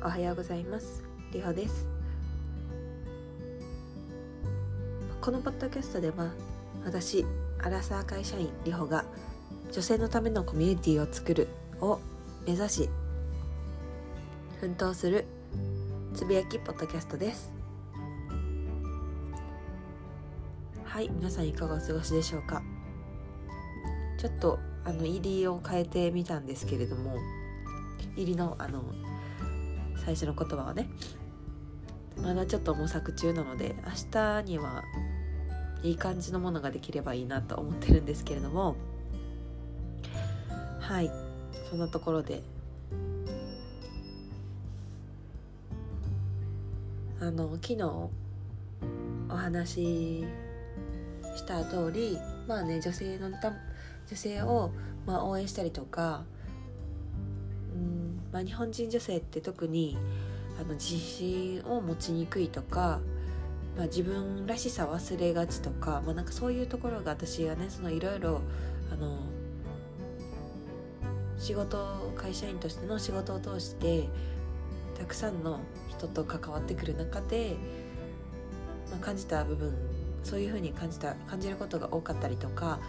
おはようございます。りほです。このポッドキャストでは私アラサー会社員りほが女性のためのコミュニティを作るを目指し奮闘するつぶやきポッドキャストです。はい皆さんいかがお過ごしでしょうか？ちょっとあの入りを変えてみたんですけれども入りのあの最初の言葉はね。まだちょっと模索中なので明日にはいい感じのものができればいいなと思ってるんですけれども。はい。そんなところで。あの昨日お話しした通りまあね女性のた女性を、まあ、応援したりとかまあ、日本人女性って特にあの自信を持ちにくいとか、まあ、自分らしさ忘れがちとか,、まあ、なんかそういうところが私はねいろいろあの仕事会社員としての仕事を通してたくさんの人と関わってくる中で、まあ、感じた部分そういうふうに感じた感じることが多かったりとか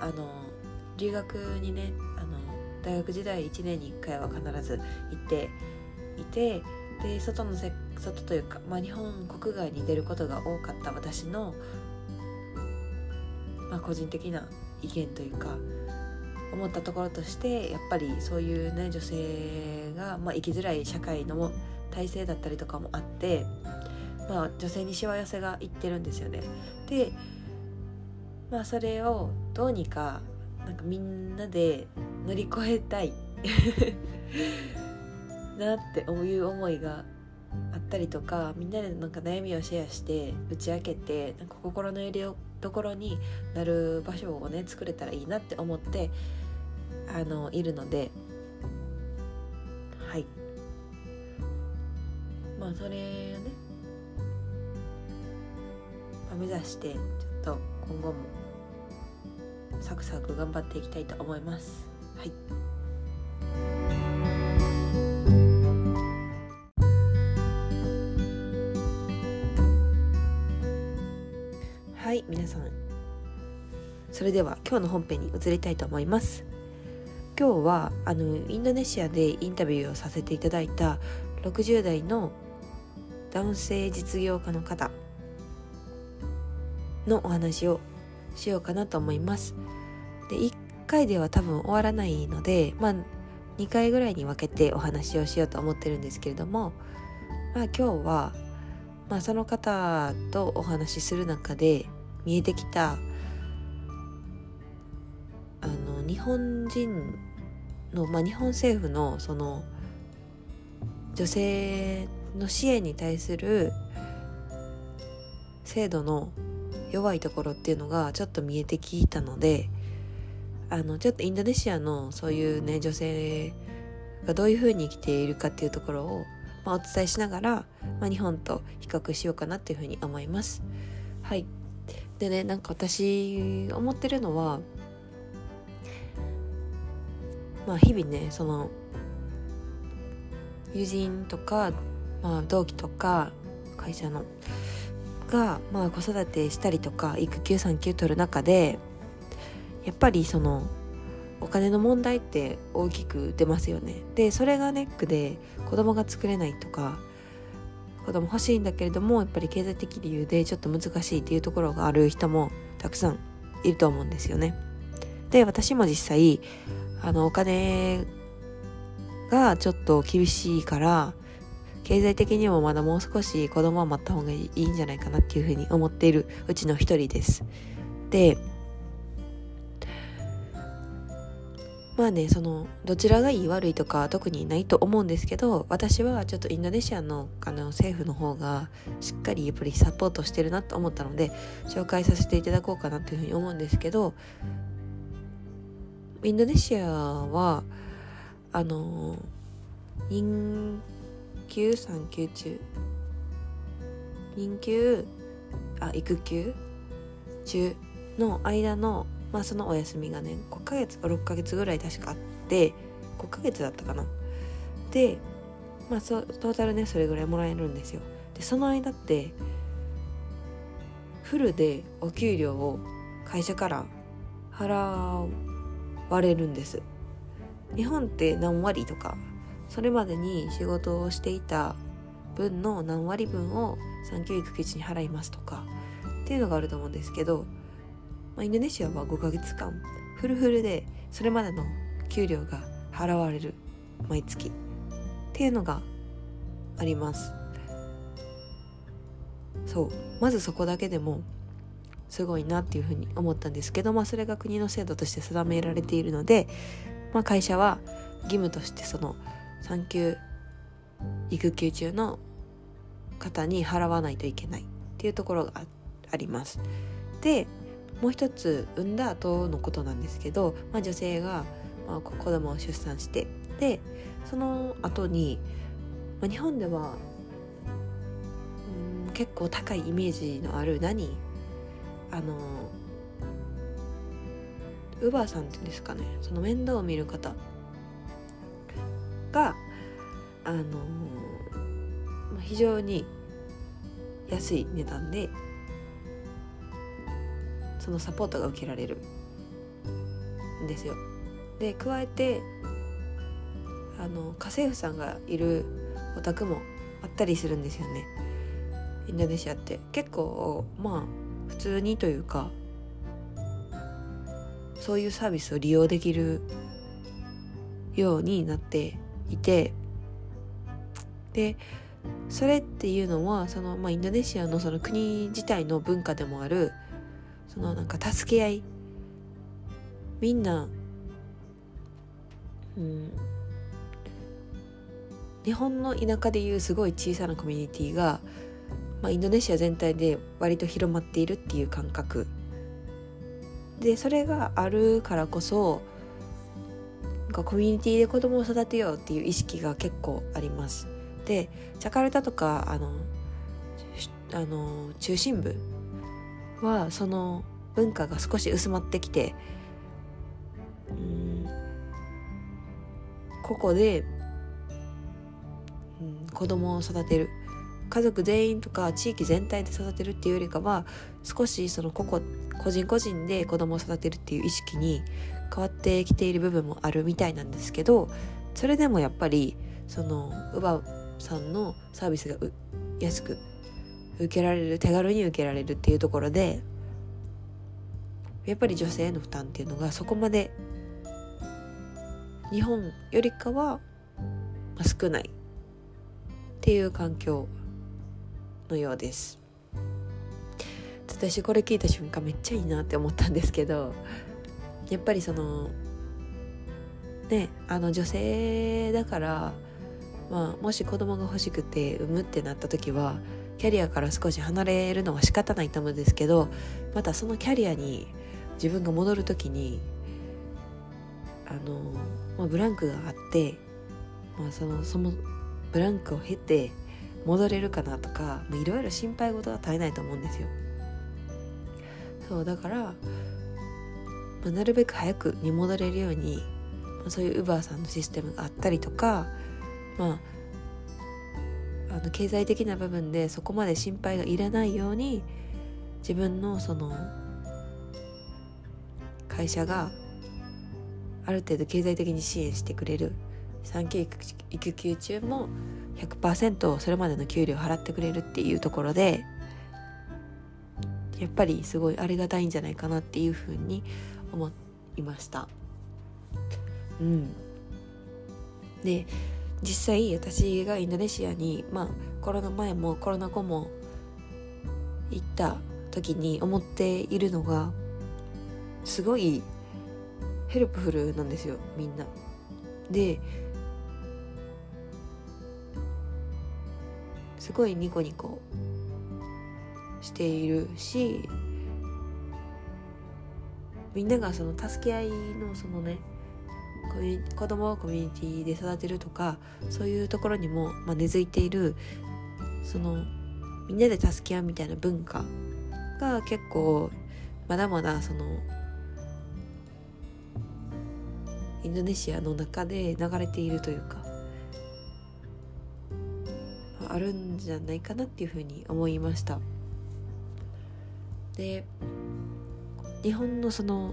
あの留学にね大学時代1年に1回は必ず行っていてで外のせ外というか、まあ、日本国外に出ることが多かった私の、まあ、個人的な意見というか思ったところとしてやっぱりそういうね女性が、まあ、生きづらい社会の体制だったりとかもあって、まあ、女性にしわ寄せがいってるんですよね。でまあそれをどうにかなんかみんなで乗り越えたい。なっていう思いがあったりとかみんなでなんか悩みをシェアして打ち明けてなんか心の入れどころになる場所をね作れたらいいなって思ってあのいるので。はい。まあそれをね、目指してちょっと今後もサクサク頑張っていきたいと思います。はい。はい皆さん。それでは今日の本編に移りたいと思います。今日はあのインドネシアでインタビューをさせていただいた60代の男性実業家の方のお話をしようかなと思います。で1回では多分終わらないのでまあ2回ぐらいに分けてお話をしようと思ってるんですけれどもまあ今日は、まあ、その方とお話しする中で見えてきたあの日本人の、まあ、日本政府のその女性の支援に対する制度の弱いところっていうのがちょっと見えてきたのであのちょっとインドネシアのそういうね女性がどういうふうに生きているかっていうところを、まあ、お伝えしながら、まあ、日本と比較しようかなっていうふうに思います。はいでねなんか私思ってるのはまあ日々ねその友人とか、まあ、同期とか会社のが、まあ、子育てしたりとか育休産休取る中でやっぱりそのお金の問題って大きく出ますよね。でそれがネックで子供が作れないとか子供欲しいんだけれどもやっぱり経済的理由でちょっと難しいっていうところがある人もたくさんいると思うんですよね。で私も実際あのお金がちょっと厳しいから経済的にもまだもう少し子供は待った方がいいんじゃないかなっていうふうに思っているうちの一人です。でまあねそのどちらがいい悪いとか特にないと思うんですけど私はちょっとインドネシアのあの政府の方がしっかりやっぱりサポートしてるなと思ったので紹介させていただこうかなというふうに思うんですけどインドネシアはあの妊休産休中妊休あ育休中の間のまあそのお休みがね5ヶ月か6ヶ月ぐらい確かあって5ヶ月だったかな。でまあそトータルねそれぐらいもらえるんですよ。でその間ってフルでお給料を会社から払われるんです。日本って何割とかそれまでに仕事をしていた分の何割分を産休育休中に払いますとかっていうのがあると思うんですけど、まあ、インドネシアは5ヶ月間フルフルでそれまでの給料が払われる毎月。っていうのがあります。そう。まずそこだけでもすごいなっていうふうに思ったんですけど、まあ、それが国の制度として定められているので、まあ、会社は義務としてその産休育休中の方に払わないといけないっていうところがあります。でもう一つ産んだ後のことなんですけど、まあ、女性が、まあ、子供を出産してでその後に、まあ、日本ではうん結構高いイメージのある何？あのウバーさんっていうんですかね。その面倒を見る方。があの非常に安い値段でそのサポートが受けられる。んですよ。で加えてあの家政婦さんがいるお宅もあったりするんですよね。インドネシアって。結構まあ普通にというかそういうサービスを利用できるようになっていてでそれっていうのはその、まあ、インドネシアのその国自体の文化でもあるそのなんか助け合い。みんな、うん、日本の田舎でいうすごい小さなコミュニティがまあ、インドネシア全体で割と広まっているっていう感覚。でそれがあるからこそなんかコミュニティで子供を育てようっていう意識が結構あります。でジャカルタとかあのあの中心部はその文化が少し薄まってきてうんここで、うん、子供を育てる。家族全員とか地域全体で育てるっていうよりかは少しその個々個人個人で子供を育てるっていう意識に変わってきている部分もあるみたいなんですけどそれでもやっぱりそのウバさんのサービスが安く受けられる手軽に受けられるっていうところでやっぱり女性への負担っていうのがそこまで日本よりかは少ないっていう環境のようです。私これ聞いた瞬間めっちゃいいなって思ったんですけどやっぱりそのねあの女性だからまあもし子供が欲しくて産むってなった時はキャリアから少し離れるのは仕方ないと思うんですけどまたそのキャリアに自分が戻る時にあの、まあ、ブランクがあって、まあ、そのそのブランクを経て戻れるかなとかいろいろ心配事は絶えないと思うんですよ。そうだから、まあ、なるべく早くに戻れるように、まあ、そういうウバーさんのシステムがあったりとかまああの経済的な部分でそこまで心配がいらないように自分のその会社がある程度経済的に支援してくれる産休育休中も100%それまでの給料払ってくれるっていうところでやっぱりすごいありがたいんじゃないかなっていうふうに思いました。うん。で実際私がインドネシアにまあコロナ前もコロナ後も行った時に思っているのがすごい helpful なんですよみんな。ですごいニコニコしているしみんながその助け合いのそのね子供をコミュニティで育てるとかそういうところにも、まあ、根付いているそのみんなで助け合うみたいな文化が結構まだまだそのインドネシアの中で流れているというかあるんじゃないかなっていうふうに思いました。で日本のその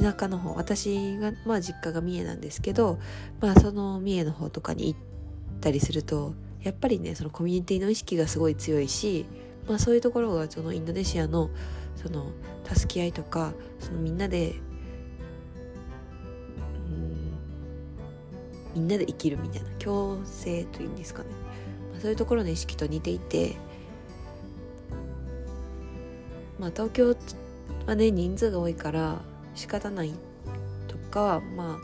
田舎の方私がまあ実家が三重なんですけどまあその三重の方とかに行ったりするとやっぱりねそのコミュニティの意識がすごい強いし、まあ、そういうところがそのインドネシアのその助け合いとかそのみんなでみんなで生きるみたいな共生というんですかね、まあ、そういうところの意識と似ていてまあ東京はね人数が多いから仕方ないとかま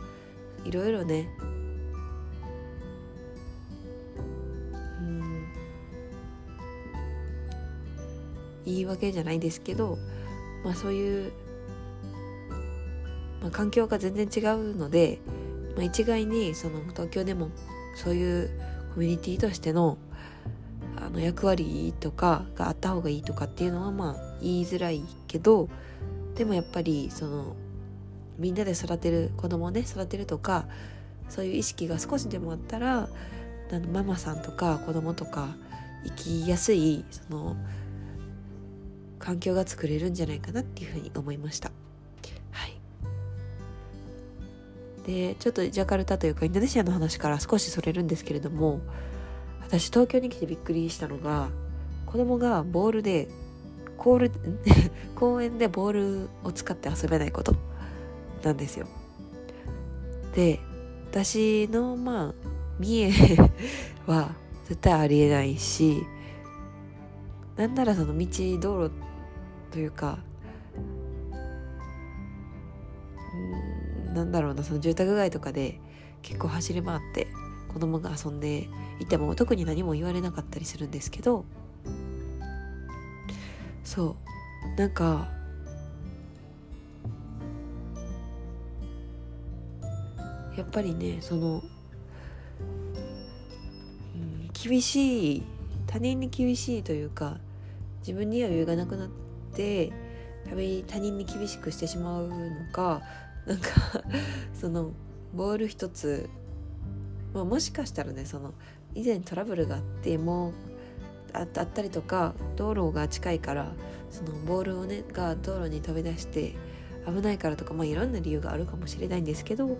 あいろいろね。うん。言い訳じゃないですけどまあそういう、まあ、環境が全然違うのでまあ、一概にその東京でもそういうコミュニティとしてのあの役割とかがあった方がいいとかっていうのはまあ言いづらいけどでもやっぱりそのみんなで育てる子供をね育てるとかそういう意識が少しでもあったらあのママさんとか子供とか生きやすいその環境が作れるんじゃないかなっていうふうに思いました。はいでちょっとジャカルタというかインドネシアの話から少しそれるんですけれども私東京に来てびっくりしたのが子供がボールでコール 公園でボールを使って遊べないことなんですよ。で私のまあ三重 は絶対ありえないしなんならその道道路というかなんだろうなその住宅街とかで結構走り回って子供が遊んでいても特に何も言われなかったりするんですけどそうなんかやっぱりねその、うん、厳しい他人に厳しいというか自分には余裕がなくなって他人に厳しくしてしまうのかなんか そのボール一つ、まあ、もしかしたらねその以前トラブルがあってもあったりとか道路が近いからそのボールをねが道路に飛び出して危ないからとか、まあ、いろんな理由があるかもしれないんですけど、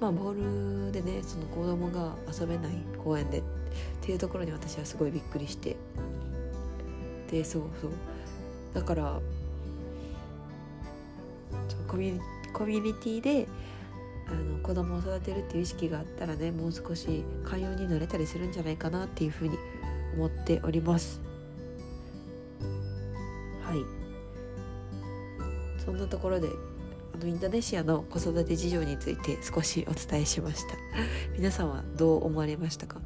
まあ、ボールでねその子供が遊べない公園でっていうところに私はすごいびっくりして。でそうそう。だからコミュニティであの子供を育てるっていう意識があったらねもう少し寛容になれたりするんじゃないかなっていうふうに思っております。はい。そんなところであのインドネシアの子育て事情について少しお伝えしました。皆さんはどう思われましたか？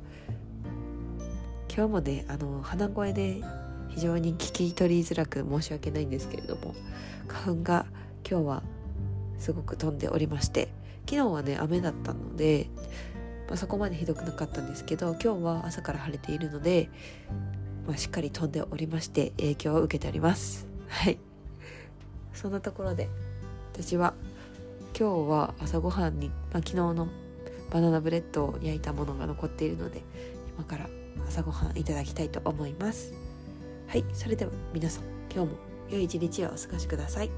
今日もねあの鼻声で非常に聞き取りづらく申し訳ないんですけれども花粉が今日はすごく飛んでおりまして昨日はね雨だったので、まあ、そこまでひどくなかったんですけど今日は朝から晴れているので、まあ、しっかり飛んでおりまして影響を受けております。はい。そんなところで私は今日は朝ごはんに、まあ、昨日のバナナブレッドを焼いたものが残っているので今から朝ごはんいただきたいと思います。はいそれでは皆さん今日も良い一日をお過ごしください。